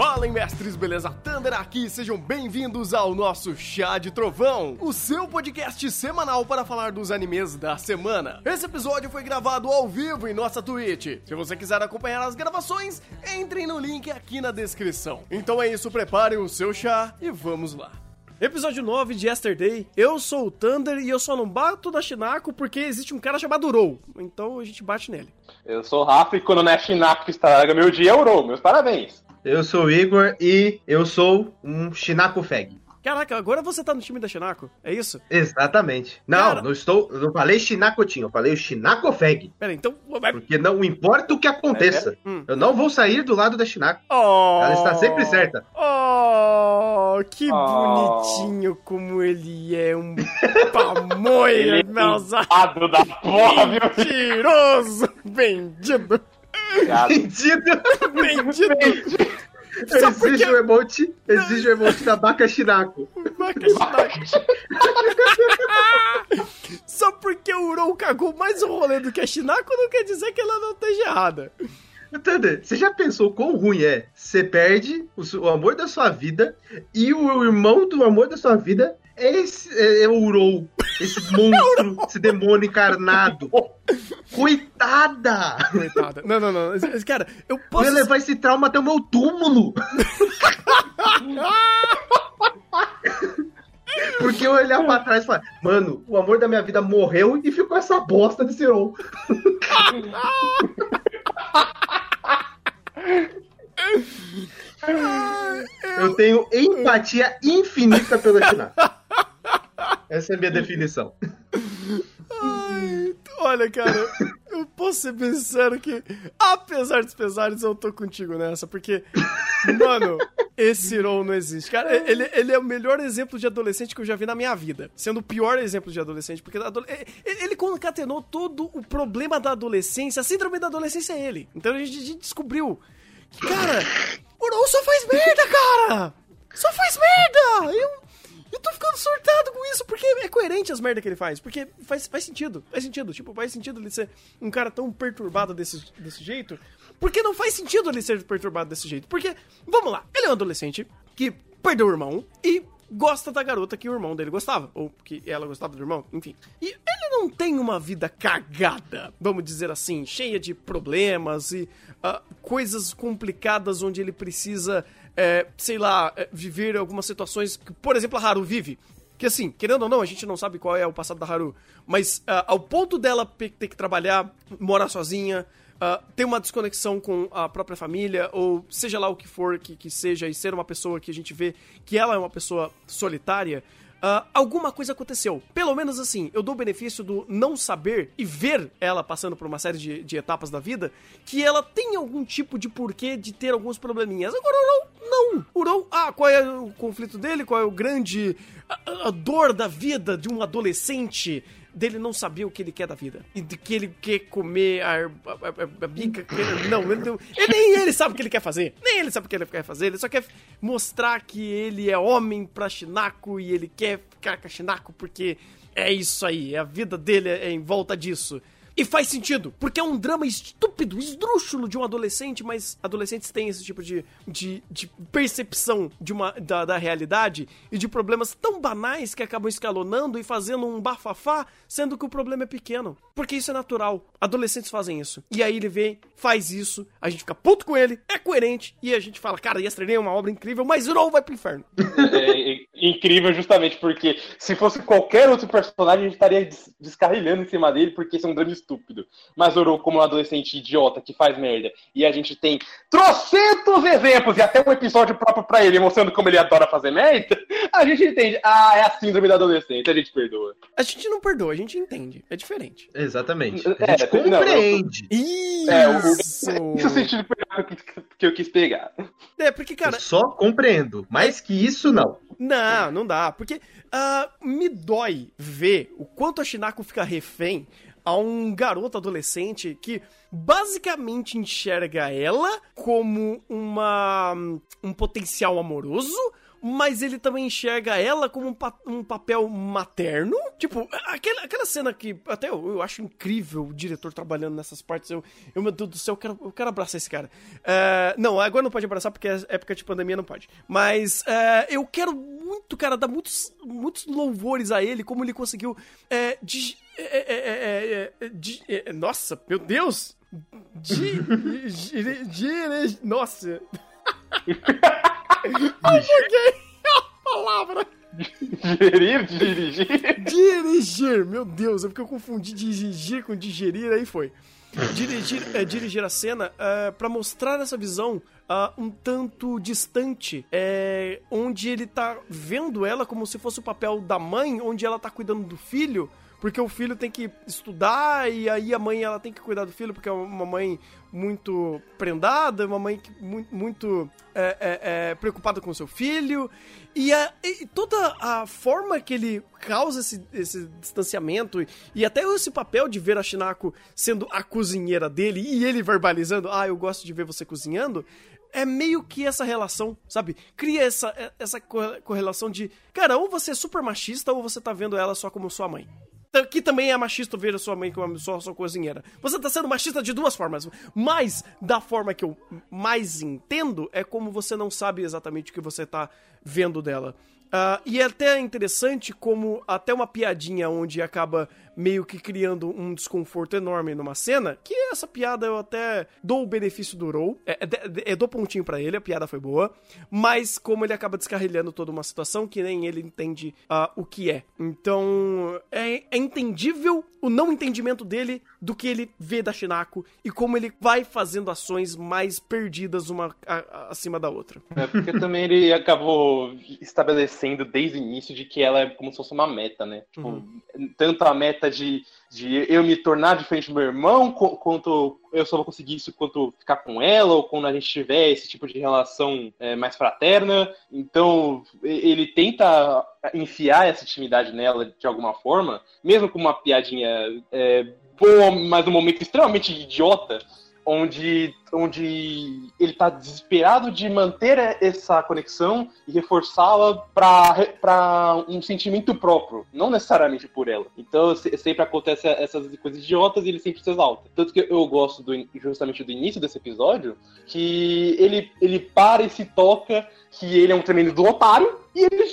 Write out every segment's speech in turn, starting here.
Falem, mestres, beleza? Thunder aqui, sejam bem-vindos ao nosso Chá de Trovão, o seu podcast semanal para falar dos animes da semana. Esse episódio foi gravado ao vivo em nossa Twitch. Se você quiser acompanhar as gravações, entrem no link aqui na descrição. Então é isso, preparem o seu chá e vamos lá. Episódio 9 de Yesterday. Eu sou o Thunder e eu só não bato da Shinako porque existe um cara chamado Rou. Então a gente bate nele. Eu sou o Rafa e quando não é Shinako que estraga meu dia, é o Rou. Meus parabéns. Eu sou o Igor e eu sou um Shinako Feg. Caraca, agora você tá no time da Shinako, é isso? Exatamente. Não, Cara- não estou. Eu não falei Shinakotinho, eu falei o Shinako Feg. Pera aí, então... Porque não importa o que aconteça, Hum. eu não vou sair do lado da Shinako. Oh, Ela está sempre certa. Oh, que Oh. bonitinho como ele é um pamonha, Ele é meus Ado da porra, viu? mentiroso, vendido, Obrigado. Mentira! vendido. Só Exige porque- o emote, exige o emote da Baka Shinako. Vaca Shinako. Só porque o Urou cagou mais o rolê do que a Shinako não quer dizer que ela não esteja errada. Thunder, você já pensou quão ruim é? Você perde o, o amor da sua vida e o irmão do amor da sua vida esse, é, o Urou. Esse monstro, esse demônio encarnado. Coitada! Coitada. Não, não, não. Cara, eu Eu posso... ia levar esse trauma até o meu túmulo. Porque eu olhar pra trás e falar, mano, o amor da minha vida morreu e ficou essa bosta desse Urou. Eu tenho empatia infinita pelo Shinako. Essa é a minha definição. Ai, olha, cara, eu posso ser bem sincero que, apesar dos pesares, eu tô contigo nessa, porque, mano, esse Ron não existe. Cara, ele, ele é o melhor exemplo de adolescente que eu já vi na minha vida. Sendo o pior exemplo de adolescente, porque ado- ele, ele concatenou todo o problema da adolescência, a síndrome da adolescência é ele. Então a gente, a gente descobriu que, cara, o Ron só faz merda, cara! Só faz merda! Eu, eu tô ficando surtado com isso, porque é coerente as merdas que ele faz. Porque faz, faz sentido. Faz sentido. Tipo, faz sentido ele ser um cara tão perturbado desse, desse jeito. Porque não faz sentido ele ser perturbado desse jeito. Porque, vamos lá, ele é um adolescente que perdeu o irmão e gosta da garota que o irmão dele gostava. Ou que ela gostava do irmão, enfim. E ele não tem uma vida cagada, vamos dizer assim, cheia de problemas e ah, coisas complicadas onde ele precisa, é, sei lá, é, viver algumas situações que, por exemplo, a Haru vive. Que assim, querendo ou não, a gente não sabe qual é o passado da Haru, mas ah, ao ponto dela ter que trabalhar, morar sozinha, ah, ter uma desconexão com a própria família, ou seja lá o que for que, que seja, e ser uma pessoa que a gente vê que ela é uma pessoa solitária, ah, alguma coisa aconteceu. Pelo menos assim, eu dou o benefício do não saber e ver ela passando por uma série de, de etapas da vida, que ela tem algum tipo de porquê de ter alguns probleminhas. Agora, o não. O ah, qual é o conflito dele? Qual é o grande. a, a dor da vida de um adolescente? Dele não saber o que ele quer da vida. E de que ele quer comer a, a, a, bica. Não, ele não- ele- nem ele sabe o que ele quer fazer. Nem ele sabe o que ele quer fazer. Ele só quer mostrar que ele é homem pra Shinako e ele quer ficar com a Shinako porque é isso aí. A vida dele é em volta disso. E faz sentido, porque é um drama estúpido, esdrúxulo de um adolescente, mas adolescentes têm esse tipo de, de, de percepção de uma, da, da realidade e de problemas tão banais que acabam escalonando e fazendo um bafafá, sendo que o problema é pequeno. Porque isso é natural. Adolescentes fazem isso. E aí ele vem, faz isso, a gente fica puto com ele, é coerente, e a gente fala, cara, Yesterday é uma obra incrível, mas não vai pro inferno. É, é incrível justamente porque se fosse qualquer outro personagem, a gente estaria des- descarrilhando em cima dele porque esse é um drama estúpido. Mas Oro, como um adolescente idiota que faz merda, e a gente tem trocentos exemplos e até um episódio próprio pra ele, mostrando como ele adora fazer merda, a gente entende. Ah, é a síndrome da adolescente, a gente perdoa. A gente não perdoa, a gente entende. É diferente. Exatamente. É, A gente não, eu- compreende. Isso! É, o, esse é o sentido que eu- quis pegar. É, porque, cara, Eu só compreendo. Mais que isso, não. Não, não dá. Porque ah, me dói ver o quanto a Shinako fica refém a um garoto adolescente que basicamente enxerga ela como uma um potencial amoroso, mas ele também enxerga ela como um, pa um papel materno. Tipo, aquela, aquela cena que até eu, eu, acho incrível o diretor trabalhando nessas partes. Eu, eu meu Deus do céu, eu quero, eu quero abraçar esse cara. Uh, não, agora não pode abraçar porque é época de pandemia, não pode. Mas uh, eu quero muito, cara, dar muitos, muitos louvores a ele, como ele conseguiu. De, de, nossa, meu Deus! De, de, de, nossa! Afoguei a palavra! Gerir, dirigir? Dirigir, meu Deus, é porque eu confundi dirigir com digerir, aí foi. Dirigir, é, dirigir a cena é, para mostrar essa visão uh, um tanto distante, é, onde ele tá vendo ela como se fosse o papel da mãe, onde ela tá cuidando do filho, porque o filho tem que estudar e aí a mãe ela tem que cuidar do filho porque é uma mãe muito prendada, uma mãe muito, muito é, é, é, preocupada com seu filho e, a, e, toda a forma que ele causa esse, esse distanciamento e até esse papel de ver a Shinako sendo a cozinheira dele e ele verbalizando, ah, eu gosto de ver você cozinhando, é meio que essa relação, sabe? Cria essa, essa correlação de, cara, ou você é super machista ou você tá vendo ela só como sua mãe que também é machista ver a sua mãe como sua, sua cozinheira. Você tá sendo machista de duas formas, mas da forma que eu mais entendo é como você não sabe exatamente o que você tá vendo dela. Uh, e é até interessante como até uma piadinha onde acaba meio que criando um desconforto enorme numa cena, que essa piada eu até dou o benefício do Roll, é, é, é dou pontinho para ele, a piada foi boa, mas como ele acaba descarrilhando toda uma situação que nem ele entende uh, o que é. Então, é, é entendível o não entendimento dele do que ele vê da Shinako e como ele vai fazendo ações mais perdidas uma acima da outra. É porque também ele acabou estabelecendo desde o início de que ela é como se fosse uma meta, né? Tipo, uhum. tanto a meta de, de eu me tornar diferente do meu irmão, quanto eu só vou conseguir isso quanto ficar com ela, ou quando a gente tiver esse tipo de relação é, mais fraterna. Então, ele tenta enfiar essa intimidade nela de alguma forma, mesmo com uma piadinha é, boa, mas um momento extremamente idiota onde, onde ele está desesperado de manter essa conexão e reforçá-la para um sentimento próprio, não necessariamente por ela. Então sempre acontece essas coisas idiotas e ele sempre se exalta. Tanto que eu gosto do, justamente do início desse episódio, que ele, ele para e se toca que ele é um tremendo do otário e ele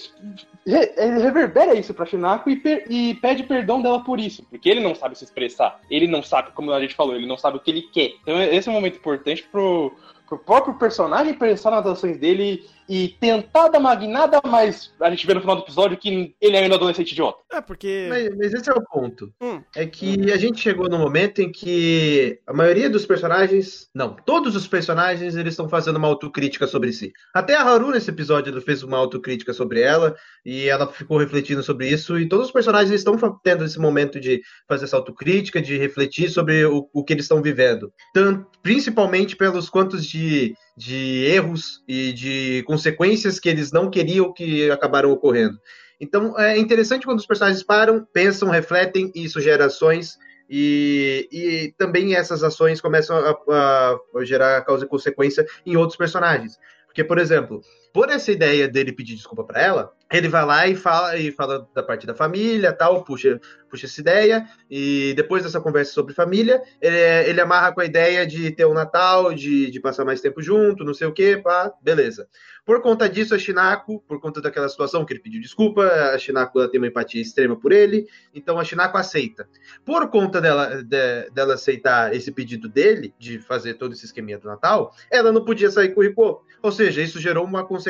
ele reverbera isso pra Shinako e, per, e, pede perdão dela por isso, porque ele não sabe se expressar. Ele não sabe, como a gente falou, ele não sabe o que ele quer. Então esse é um momento importante pro, pro próprio personagem pensar nas ações dele e tentar dar uma guinada, mas a gente vê no final do episódio que ele é ainda adolescente idiota. É, porque. Mas, mas esse é o ponto. Hum. É que a gente chegou no momento em que a maioria dos personagens. Não, todos os personagens eles estão fazendo uma autocrítica sobre si. Até a Haru nesse episódio fez uma autocrítica sobre ela e ela ficou refletindo sobre isso. E todos os personagens estão tendo esse momento de fazer essa autocrítica, de refletir sobre o, o que eles estão vivendo. Tanto, principalmente pelos quantos de de erros e de consequências que eles não queriam que acabaram ocorrendo. Então é interessante quando os personagens param, pensam, refletem e isso gera ações e, e também essas ações começam a, a gerar causa e consequência em outros personagens. Porque, por exemplo, por essa ideia dele pedir desculpa para ela, ele vai lá e fala e fala da parte da família, tal, puxa, puxa essa ideia e depois dessa conversa sobre família, ele, ele amarra com a ideia de ter um Natal, de, de passar mais tempo junto, não sei o que, pá, beleza. Por conta disso, a Shinako, por conta daquela situação que ele pediu desculpa, a Shinako tem uma empatia extrema por ele, então a Shinako aceita. Por conta dela, de, dela aceitar esse pedido dele, de fazer todo esse esqueminha do Natal, ela não podia sair com o Rico. Ou seja, isso gerou uma consequência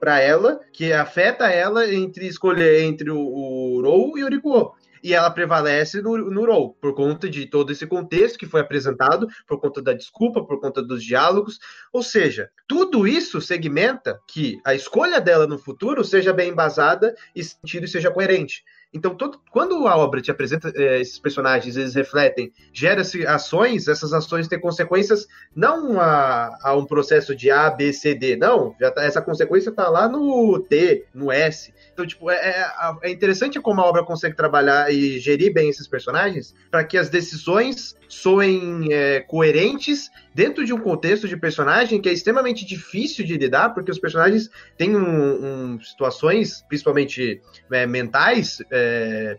para ela que afeta ela entre escolher entre o, o Rou e o Rikuo e ela prevalece no, no por conta de todo esse contexto que foi apresentado, por conta da desculpa, por conta dos diálogos. Ou seja, tudo isso segmenta que a escolha dela no futuro seja bem embasada e sentido seja coerente. Então, todo, quando a obra te apresenta é, esses personagens, eles refletem, gera-se ações, essas ações têm consequências não a, a, um processo de A, B, C, D, não. Tá, essa consequência está lá no T, no S. Então, tipo, é, é, é, interessante como a obra consegue trabalhar e gerir bem esses personagens para que as decisões soem é, coerentes dentro de um contexto de personagem que é extremamente difícil de lidar, porque os personagens têm um, um, situações, principalmente é, mentais, é,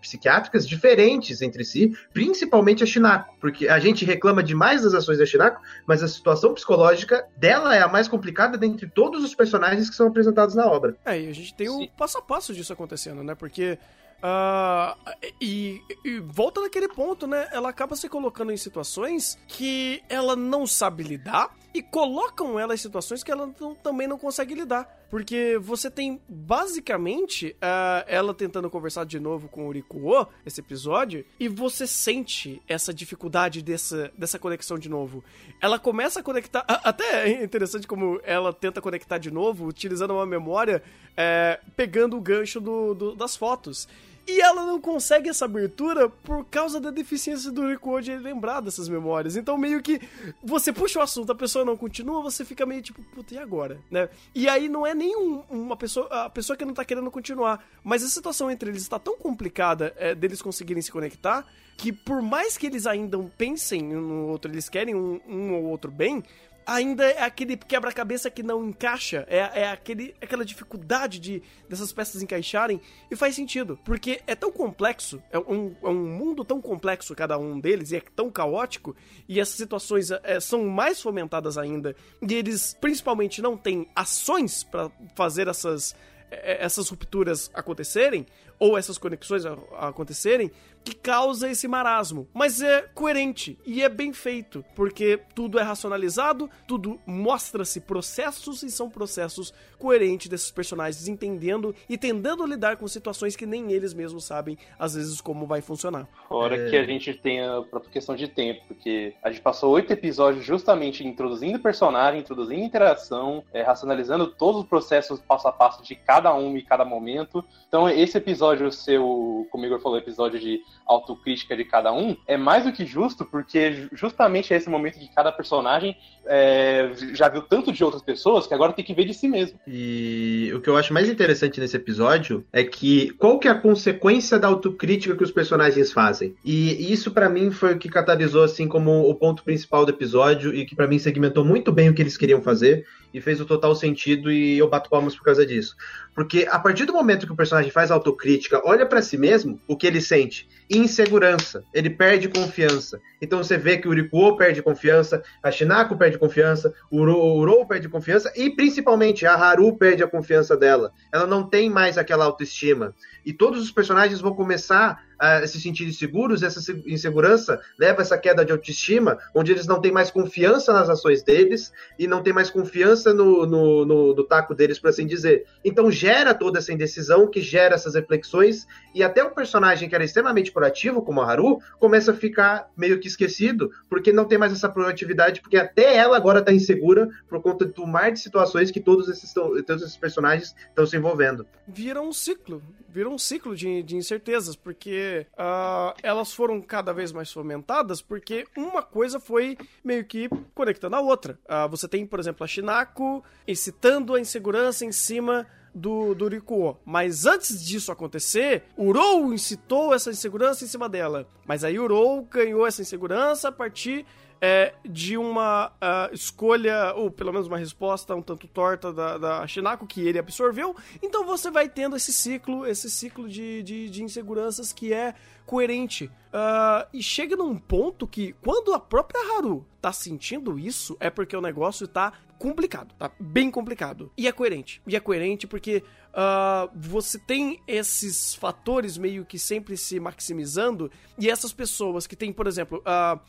psiquiátricas, diferentes entre si, principalmente a Shinako, porque a gente reclama demais das ações da Shinako, mas a situação psicológica dela é a mais complicada dentre todos os personagens que são apresentados na obra. É, e a gente tem o um passo a passo disso acontecendo, né? Porque Uh, e, e, volta naquele ponto, né? Ela acaba se colocando em situações que ela não sabe lidar e colocam ela em situações que ela não, também não consegue lidar. Porque você tem basicamente uh, ela tentando conversar de novo com o Rikuo, esse episódio, e você sente essa dificuldade dessa, dessa conexão de novo. Ela começa a conectar. Até é interessante como ela tenta conectar de novo, utilizando uma memória, é, pegando o gancho do, do, das fotos. E ela não consegue essa abertura por causa da deficiência do Rikuo de lembrar dessas memórias. Então, meio que você puxa o assunto, a pessoa não continua, você fica meio tipo, puta, e agora? Né? E aí não é nem um, uma pessoa, a pessoa que não tá querendo continuar. Mas a situação entre eles está tão complicada é, deles conseguirem se conectar que por mais que eles ainda pensem no outro, eles querem um, um ou outro bem, ainda é aquele quebra-cabeça que não encaixa, é, é aquele, aquela dificuldade de dessas peças encaixarem, e faz sentido, porque é tão complexo, é um, é um mundo tão complexo cada um deles, e é tão caótico, e essas situações é, são mais fomentadas ainda, e eles principalmente não têm ações para fazer essas, é, essas rupturas acontecerem, ou essas conexões acontecerem, que causa esse marasmo. Mas é coerente e é bem feito, porque tudo é racionalizado, tudo mostra-se processos e são processos coerentes desses personagens entendendo e tendendo a lidar com situações que nem eles mesmos sabem, às vezes, como vai funcionar. Fora é... que a gente tem a própria questão de tempo, porque a gente passou oito episódios justamente introduzindo personagem, introduzindo interação, é, racionalizando todos os processos passo a passo de cada um e cada momento. Então, esse episódio, seu, como o falou, episódio de autocrítica de cada um, é mais do que justo, porque justamente é esse momento que cada personagem é, já viu tanto de outras pessoas que agora tem que ver de si mesmo. E o que eu acho mais interessante nesse episódio é que qual que é a consequência da autocrítica que os personagens fazem? E isso para mim foi o que catalisou assim como o ponto principal do episódio e que para mim segmentou muito bem o que eles queriam fazer e fez o total sentido e eu bato palmas por causa disso. Porque a partir do momento que o personagem faz autocrítica, olha para si mesmo, o que ele sente? Insegurança. Ele perde confiança. Então você vê que o Rikuo perde confiança, a Shinako perde confiança, o Uro perde confiança e principalmente a Haru perde a confiança dela. Ela não tem mais aquela autoestima. E todos os personagens vão começar a se sentir inseguros, essa insegurança leva a essa queda de autoestima, onde eles não têm mais confiança nas ações deles e não têm mais confiança no, no, no, no taco deles, por assim dizer. Então gera toda essa indecisão, que gera essas reflexões, e até o personagem que era extremamente proativo, como a Haru, começa a ficar meio que esquecido, porque não tem mais essa proatividade, porque até ela agora está insegura por conta do mar de situações que todos esses, todos esses personagens estão se envolvendo. Vira um ciclo, vira um ciclo de, de incertezas, porque uh, elas foram cada vez mais fomentadas porque uma coisa foi meio que conectando a outra. Uh, você tem, por exemplo, a Shinako incitando a insegurança em cima do, do Rikuo. Mas antes disso acontecer, Urou incitou essa insegurança em cima dela. Mas aí Urou ganhou essa insegurança a partir é, de uma uh, escolha, ou pelo menos uma resposta um tanto torta da, da Shinako, que ele absorveu. Então você vai tendo esse ciclo, esse ciclo de, de, de inseguranças que é coerente. Uh, e chega num ponto que, quando a própria Haru tá sentindo isso, é porque o negócio tá complicado, tá bem complicado. E é coerente. E é coerente porque uh, você tem esses fatores meio que sempre se maximizando, e essas pessoas que têm, por exemplo. Uh,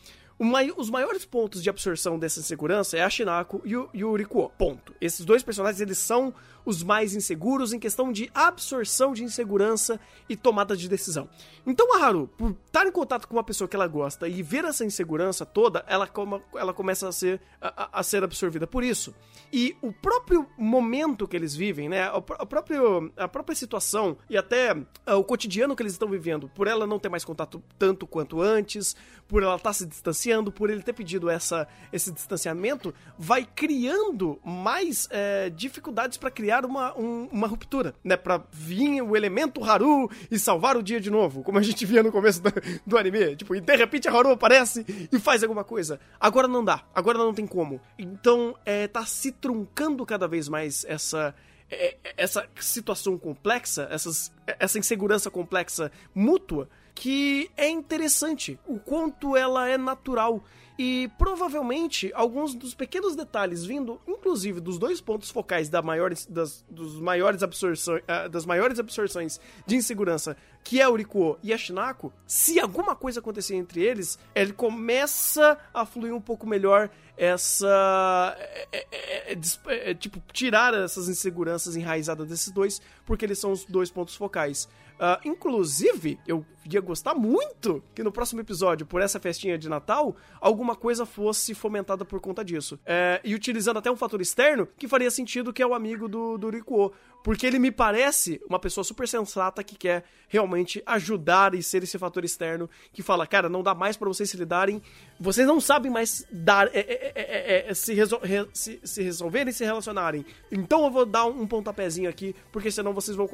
os maiores pontos de absorção dessa insegurança é a Shinako e o, e o Rikuo. Ponto. Esses dois personagens, eles são os mais inseguros em questão de absorção de insegurança e tomada de decisão. Então a Haru, por estar em contato com uma pessoa que ela gosta e ver essa insegurança toda, ela, ela começa a ser, a, a ser absorvida por isso. E o próprio momento que eles vivem, né, a, a, próprio, a própria situação e até uh, o cotidiano que eles estão vivendo, por ela não ter mais contato tanto quanto antes, por ela estar tá se distanciando, por ele ter pedido essa, esse distanciamento, vai criando mais é, dificuldades para criar uma, um, uma ruptura, né? Pra vir o elemento Haru e salvar o dia de novo, como a gente via no começo do, do anime. Tipo, e de repente a Haru aparece e faz alguma coisa. Agora não dá, agora não tem como. Então, é, tá se truncando cada vez mais essa é, essa situação complexa, essas, essa insegurança complexa mútua, que é interessante o quanto ela é natural. E provavelmente alguns dos pequenos detalhes vindo, inclusive, dos dois pontos focais da das, dos maiores absorções, uh, das maiores absorções de insegurança, que é o Rikuo e a Shinako, se alguma coisa acontecer entre eles, ele começa a fluir um pouco melhor essa. É, é, é, é tipo, tirar essas inseguranças enraizadas desses dois, porque eles são os dois pontos focais. Uh, inclusive, eu ia gostar muito que no próximo episódio, por essa festinha de Natal, alguma coisa fosse fomentada por conta disso. É, e utilizando até um fator externo que faria sentido, que é o amigo do, do Rikuo. Porque ele me parece uma pessoa super sensata que quer realmente ajudar e ser esse fator externo que fala, cara, não dá mais para vocês se lidarem, vocês não sabem mais dar, é, é, é, se, resol re se, se resolverem e se relacionarem. Então eu vou dar um pontapézinho aqui, porque senão vocês vão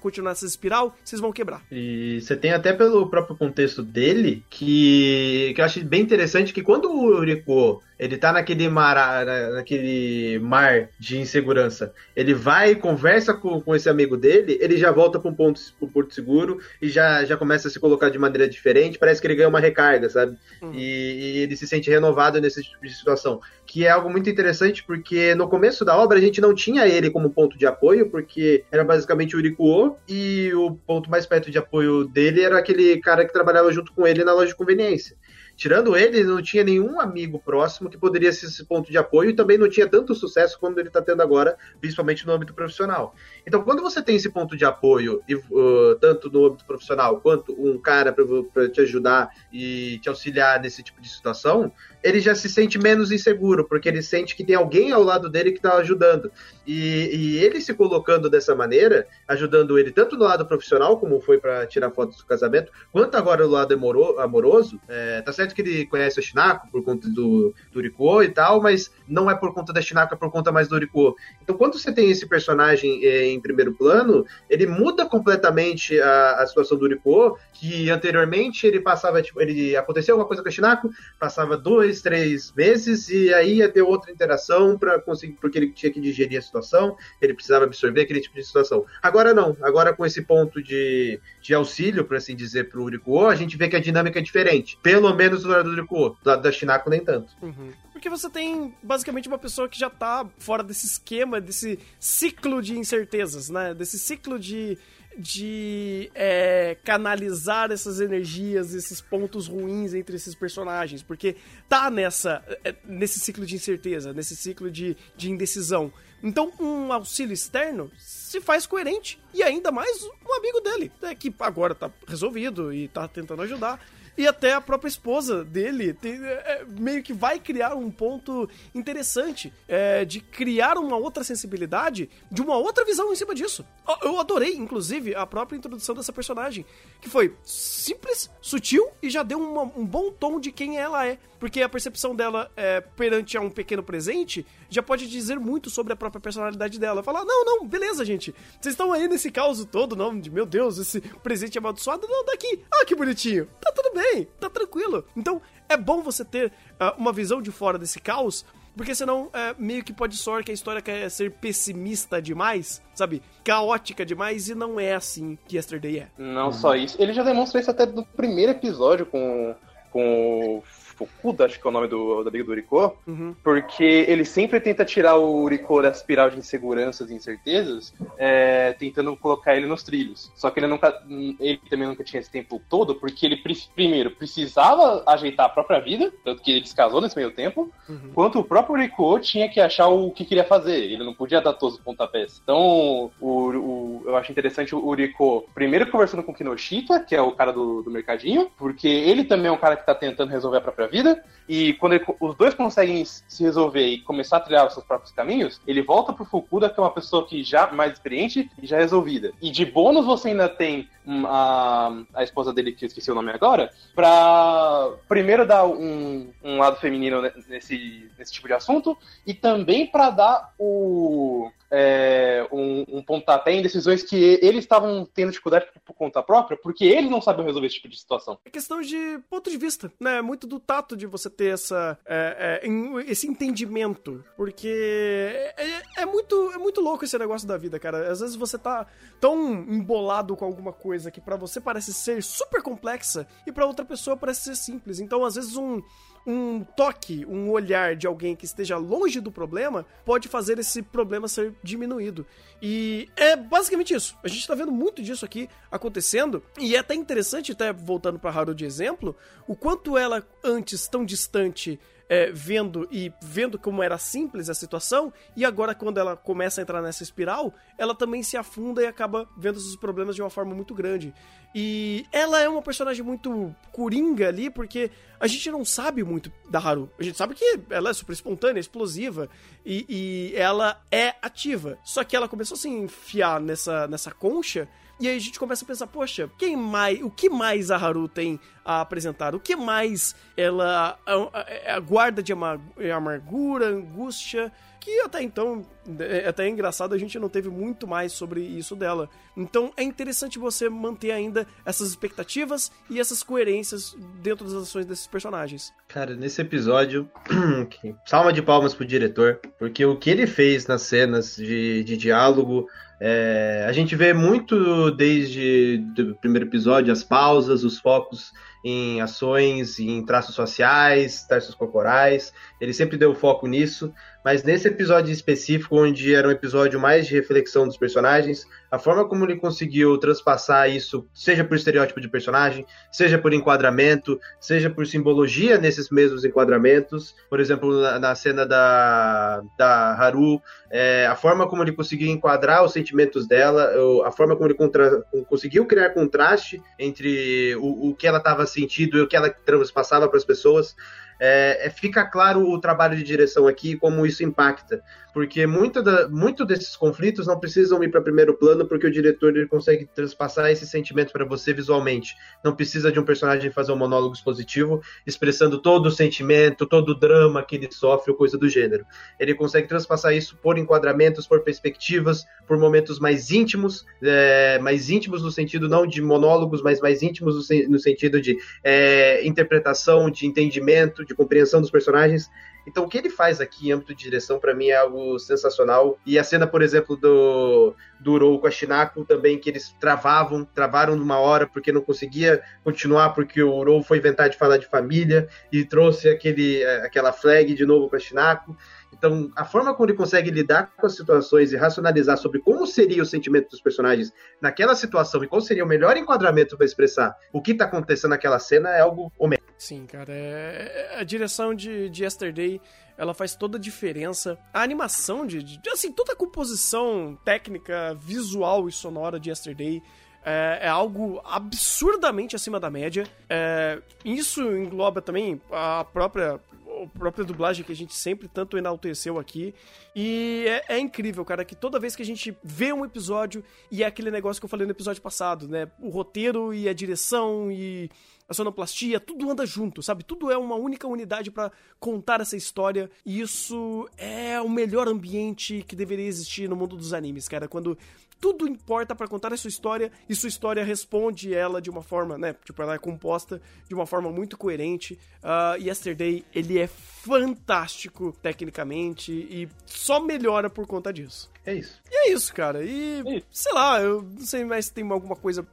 continuar essa espiral, vocês vão quebrar. E você tem até pelo próprio contexto dele, que, que eu acho bem interessante que quando o Eurico ele tá naquele mar, naquele mar de insegurança. Ele vai, conversa com, com esse amigo dele, ele já volta para um ponto pro porto seguro e já, já começa a se colocar de maneira diferente. Parece que ele ganha uma recarga, sabe? Uhum. E, e, ele se sente renovado nesse tipo de situação. Que é algo muito interessante, porque no começo da obra a gente não tinha ele como ponto de apoio, porque era basicamente o Urikuo, e o ponto mais perto de apoio dele era aquele cara que trabalhava junto com ele na loja de conveniência. Tirando ele, não tinha nenhum amigo próximo que poderia ser esse ponto de apoio e também não tinha tanto sucesso como ele está tendo agora, principalmente no âmbito profissional. Então, quando você tem esse ponto de apoio, uh, tanto no âmbito profissional quanto um cara para te ajudar e te auxiliar nesse tipo de situação, ele já se sente menos inseguro, porque ele sente que tem alguém ao lado dele que está ajudando. E, e, ele se colocando dessa maneira, ajudando ele tanto no lado profissional, como foi para tirar fotos do casamento, quanto agora no lado amoroso. É, tá certo que ele conhece a Shinako por conta do, do Rikuo e tal, mas não é por conta da Shinako, é por conta mais do Rikuo. Então, quando você tem esse personagem é, em primeiro plano, ele muda completamente a, a situação do Rikuo, que anteriormente ele passava, tipo, ele aconteceu alguma coisa com a Shinako, passava dois, três meses, e aí ia ter outra interação para conseguir, porque ele tinha que digerir a situação, ele precisava absorver aquele tipo de situação. Agora não, agora com esse ponto de, de auxílio, por assim dizer, pro Urikuo, a gente vê que a dinâmica é diferente. Pelo menos do lado do Urikuo, do lado da Shinako nem tanto. Uhum. Porque você tem basicamente uma pessoa que já tá fora desse esquema, desse ciclo de incertezas, né? Desse ciclo de de é, canalizar essas energias, esses pontos ruins entre esses personagens, porque tá nessa é, nesse ciclo de incerteza, nesse ciclo de, de indecisão. Então, um auxílio externo se faz coerente e ainda mais um amigo dele, né, que agora tá resolvido e tá tentando ajudar. E até a própria esposa dele tem, é, meio que vai criar um ponto interessante é, de criar uma outra sensibilidade, de uma outra visão em cima disso. Eu adorei, inclusive, a própria introdução dessa personagem, que foi simples, sutil e já deu uma, um bom tom de quem ela é. Porque a percepção dela é, perante a um pequeno presente já pode dizer muito sobre a própria personalidade dela. Falar, não, não, beleza, gente. Vocês estão aí nesse caos todo, não, de meu Deus, esse presente amaldiçoado. Não, daqui. Ah, que bonitinho. Tá tudo bem, tá tranquilo. Então, é bom você ter uh, uma visão de fora desse caos porque senão é, meio que pode soar que a história quer ser pessimista demais, sabe? Caótica demais e não é assim que Yesterday é. Não só isso. Ele já demonstra isso até no primeiro episódio com, com Fukuda, acho que é o nome do, do amigo do Uriko, uhum. porque ele sempre tenta tirar o Uriko da espiral de inseguranças e incertezas, é, tentando colocar ele nos trilhos. Só que ele nunca, ele também nunca tinha esse tempo todo, porque ele primeiro precisava ajeitar a própria vida, tanto que ele descasou nesse meio tempo, uhum. quanto o próprio Uriko tinha que achar o que queria fazer. Ele não podia dar todos os pontapés. Então, o, o, eu acho interessante o Uriko primeiro conversando com o Kinoshita, que é o cara do, do mercadinho, porque ele também é um cara que tá tentando resolver a própria vida, e quando ele, os dois conseguem se resolver e começar a trilhar os seus próprios caminhos, ele volta pro Fukuda, que é uma pessoa que já mais experiente e já resolvida. E de bônus você ainda tem a, a esposa dele, que eu esqueci o nome agora, pra primeiro dar um, um lado feminino nesse, nesse tipo de assunto e também para dar o, é, um, um pontapé em decisões que eles estavam tendo dificuldade por conta própria, porque eles não sabem resolver esse tipo de situação. É questão de ponto de vista, né? Muito do tato de você ter essa, é, é, esse entendimento, porque é, é, é, muito, é muito louco esse negócio da vida, cara. Às vezes você tá tão embolado com alguma coisa que para você parece ser super complexa e para outra pessoa parece ser simples. Então, às vezes um um toque, um olhar de alguém que esteja longe do problema pode fazer esse problema ser diminuído. E é basicamente isso. A gente tá vendo muito disso aqui acontecendo. E é até interessante, até voltando para Haru de exemplo, o quanto ela, antes tão distante, é, vendo e vendo como era simples a situação, e agora quando ela começa a entrar nessa espiral, ela também se afunda e acaba vendo esses problemas de uma forma muito grande. E ela é uma personagem muito coringa ali, porque a gente não sabe muito da Haru. A gente sabe que ela é super espontânea, explosiva, e, e ela é ativa. Só que ela começou a se enfiar nessa, nessa concha e aí a gente começa a pensar, poxa, quem mais, o que mais a Haru tem a apresentar? O que mais ela guarda de amargura, angústia? Que até então, é até é engraçado, a gente não teve muito mais sobre isso dela. Então é interessante você manter ainda essas expectativas e essas coerências dentro das ações desses personagens. Cara, nesse episódio, salva de palmas pro diretor, porque o que ele fez nas cenas de, de diálogo é, a gente vê muito desde o primeiro episódio as pausas, os focos em ações, em traços sociais, traços corporais. Ele sempre deu foco nisso, mas nesse episódio específico, onde era um episódio mais de reflexão dos personagens, a forma como ele conseguiu transpassar isso, seja por estereótipo de personagem, seja por enquadramento, seja por simbologia nesses mesmos enquadramentos, por exemplo, na, na cena da, da Haru, é, a forma como ele conseguiu enquadrar os sentimentos dela, a forma como ele contra, conseguiu criar contraste entre o, o que ela estava sentindo e o que ela transpassava para as pessoas, é, é, fica claro o trabalho de direção aqui como isso impacta porque muito, da, muito desses conflitos não precisam ir para primeiro plano porque o diretor ele consegue transpassar esse sentimento para você visualmente. Não precisa de um personagem fazer um monólogo expositivo expressando todo o sentimento, todo o drama que ele sofre ou coisa do gênero. Ele consegue transpassar isso por enquadramentos, por perspectivas, por momentos mais íntimos, é, mais íntimos no sentido não de monólogos, mas mais íntimos no, no sentido de é, interpretação, de entendimento, de compreensão dos personagens. Então, o que ele faz aqui em âmbito de direção, para mim, é algo sensacional. E a cena, por exemplo, do, do com a Shinako também, que eles travavam, travaram numa hora porque não conseguia continuar, porque o Urou foi inventar de falar de família e trouxe aquele, aquela flag de novo para a Shinako. Então, a forma como ele consegue lidar com as situações e racionalizar sobre como seria o sentimento dos personagens naquela situação e qual seria o melhor enquadramento para expressar o que está acontecendo naquela cena é algo homérico. Sim, cara. É... é a direção de, de Yesterday ela faz toda a diferença. A animação de, de, assim, toda a composição técnica, visual e sonora de Yesterday é, é, algo absurdamente acima da média. É, isso engloba também a própria a própria dublagem que a gente sempre tanto enalteceu aqui. E é, é, incrível, cara, que toda vez que a gente vê um episódio, e é aquele negócio que eu falei no episódio passado, né? O roteiro e a direção e a sonoplastia, tudo anda junto, sabe? Tudo é uma única unidade para contar essa história. E isso é o melhor ambiente que deveria existir no mundo dos animes, cara. Quando tudo importa para contar a sua história e sua história responde ela de uma forma, né? Tipo, ela é composta de uma forma muito coerente. Uh, Yesterday, ele é fantástico tecnicamente e só melhora por conta disso. É isso. E é isso, cara. E, É isso. sei lá, eu não sei mais se tem alguma coisa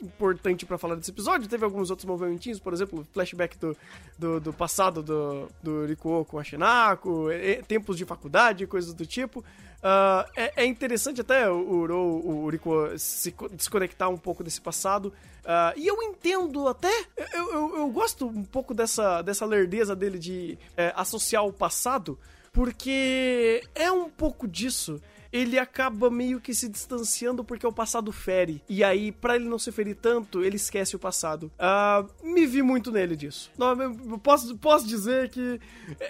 importante pra falar desse episódio. Teve alguns outros movimentinhos, por exemplo, o flashback do, do, do passado do, do Rikuo com a Shinako, tempos de faculdade, coisas do tipo. Ah, é, é interessante até o, o, o Rikuo se co- desconectar um pouco desse passado. Ah, e eu entendo até, eu, eu, eu gosto um pouco dessa, dessa lerdeza dele de é, associar o passado, porque é um pouco disso. Ele acaba meio que se distanciando porque o passado fere. E aí, pra ele não se ferir tanto, ele esquece o passado. Ah, me vi muito nele disso. Não, posso, posso dizer que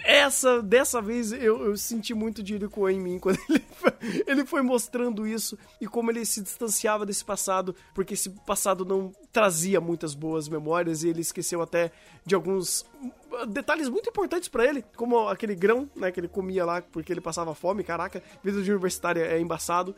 essa, dessa vez, eu, eu senti muito de Iriko em mim quando ele ele foi mostrando isso e como ele se distanciava desse passado, porque esse passado não trazia muitas boas memórias e ele esqueceu até de alguns detalhes muito importantes pra ele, como aquele grão, né, que ele comia lá porque ele passava fome, caraca, vida de universitária é embaçado,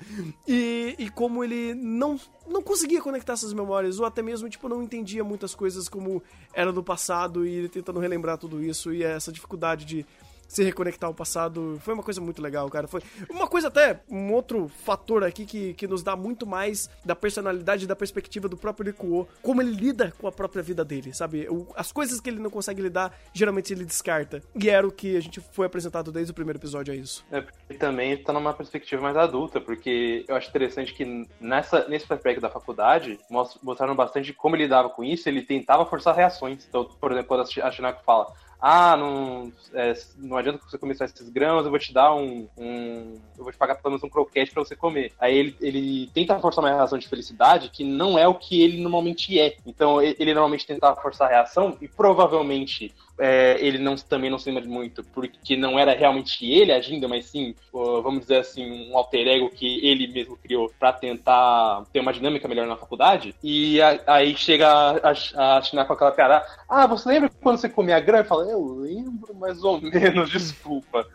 e, e como ele não, não conseguia conectar essas memórias, ou até mesmo, tipo, não entendia muitas coisas como era do passado, e ele tentando relembrar tudo isso, e essa dificuldade de se reconectar ao passado foi uma coisa muito legal, cara. Foi uma coisa até, um outro fator aqui que, que nos dá muito mais da personalidade e da perspectiva do próprio Rikuo, como ele lida com a própria vida dele, sabe? O- as coisas que ele não consegue lidar, geralmente ele descarta. E era o que a gente foi apresentado desde o primeiro episódio, é isso. É, porque também tá numa perspectiva mais adulta, porque eu acho interessante que nessa, nesse flashback da faculdade mostra- mostraram bastante como ele lidava com isso, ele tentava forçar reações. Então, por exemplo, quando a Shinako fala, ah, não, é, não adianta você começar esses grãos, eu vou te dar um, um- Eu vou te pagar pelo menos um croquete pra você comer. Aí ele, ele tenta forçar uma reação de felicidade que não é o que ele normalmente é. Então ele, normalmente tentava forçar a reação e provavelmente é, ele não, também não se lembra muito, porque não era realmente ele agindo, mas sim, vamos dizer assim, um alter ego que ele mesmo criou pra tentar ter uma dinâmica melhor na faculdade. E a- aí chega a, a, a com aquela piada: Ah, você lembra quando você comia grão? E fala: Eu lembro mais ou menos, desculpa.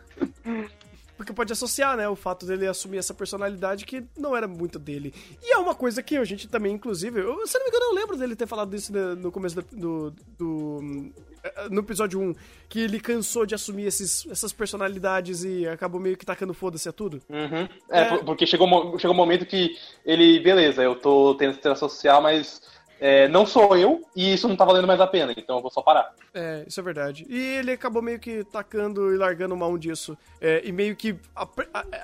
Porque pode associar, né, o fato dele assumir essa personalidade que não era muito dele. E é uma coisa que a gente também, inclusive, eu, se não me engano, eu lembro dele ter falado isso no, no começo do, do, do- No episódio 1, que ele cansou de assumir esses, essas personalidades e acabou meio que tacando foda-se a tudo. Uhum. É, É. por- porque chegou, um chegou um momento que ele, beleza, eu tô tendo esse social, mas é, não sou eu e isso não tá valendo mais a pena, então eu vou só parar. É, isso é verdade. E ele acabou meio que tacando e largando mão disso. É, e meio que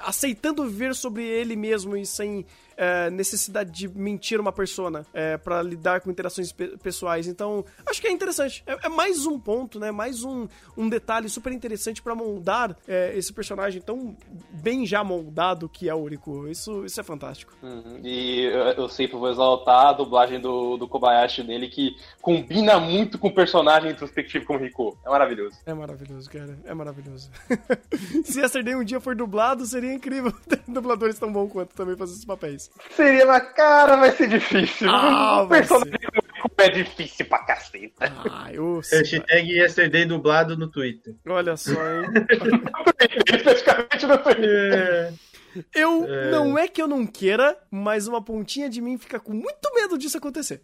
aceitando viver sobre ele mesmo e sem é, necessidade de mentir uma persona é, para lidar com interações pe- pessoais. Então, acho que é interessante. É, é mais um ponto, né? Mais um, um detalhe super interessante para moldar é, esse personagem tão bem já moldado que é o Uriko. Isso, isso é fantástico. Uhum. E eu, eu sempre vou exaltar a dublagem do, do Kobayashi nele, que combina muito com o personagem introspectivo como Rico. É maravilhoso. É maravilhoso, cara. É maravilhoso. Se Yesterday um dia for dublado, seria incrível ter dubladores tão bons quanto também fazer esses papéis. Seria na cara, vai ser difícil. Ah, vai personagem é difícil pra caceta. Ah, eu Hashtag Yesterday dublado no Twitter. Olha só, hein? Especificamente no Twitter. É. Eu É. não é que eu não queira, mas uma pontinha de mim fica com muito medo disso acontecer.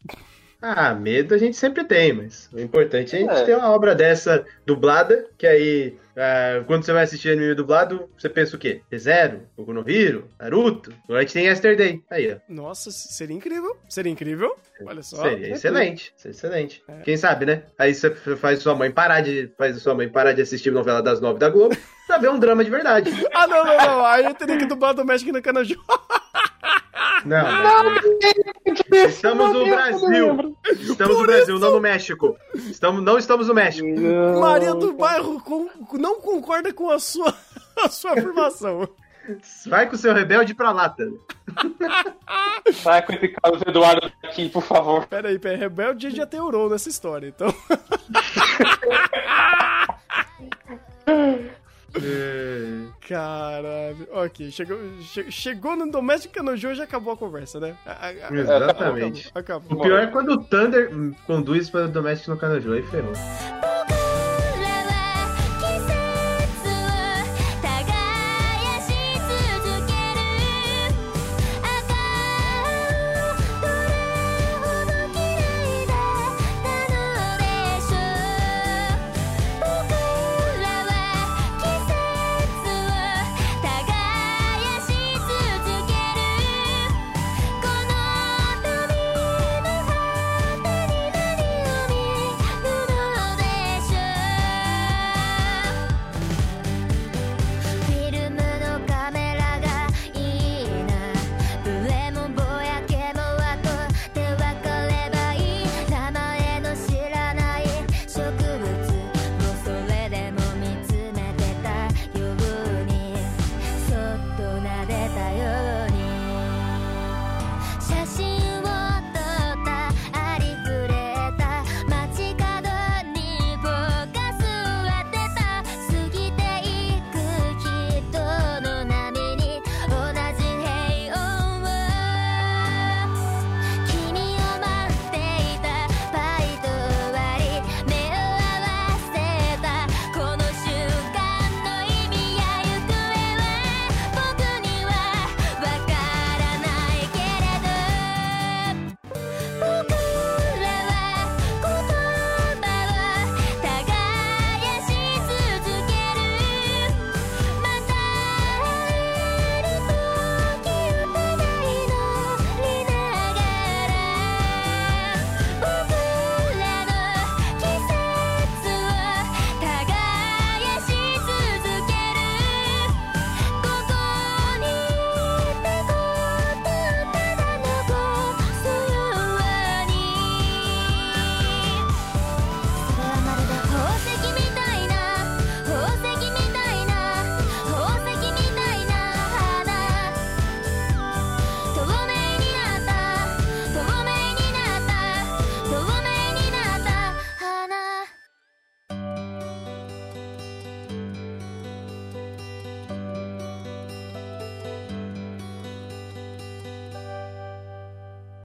Ah, medo a gente sempre tem, mas o importante é a gente É. ter uma obra dessa dublada, que aí, ah, quando você vai assistir anime dublado, você pensa o quê? Zero, Boku no Hero, Naruto, agora a gente tem Yesterday. Aí, ó. Nossa, seria incrível. Seria incrível. Olha só. Seria excelente, seria excelente. É. Quem sabe, né? Aí você faz sua mãe parar de, faz sua mãe parar de assistir novela das nove da Globo pra ver um drama de verdade. Ah, não, não, não. Aí eu teria que dublar do México no Canajô. Não, não. Estamos no Brasil. Estamos no Brasil, não no México. Estamos, não estamos no México. Maria do Bairro com- não concorda com a sua, a sua afirmação. Vai com o seu rebelde pra lata. Sai com esse Carlos Eduardo aqui, por favor. Pera aí, pera aí. Rebelde já tem Ouro nessa história, então. É. Caralho. Ok, chegou, che- chegou no Domestic Canojo e já acabou a conversa, né? A- a- Exatamente. Acabou. O acabou. pior é quando o Thunder conduz para o Domestic no Canajú, aí ferrou.